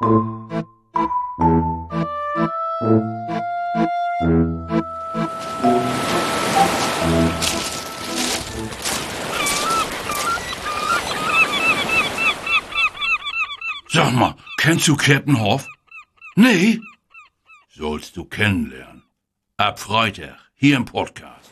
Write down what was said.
Sag mal, kennst du Kleppenhoff? Nee? Sollst du kennenlernen. Ab Freitag, hier im Podcast.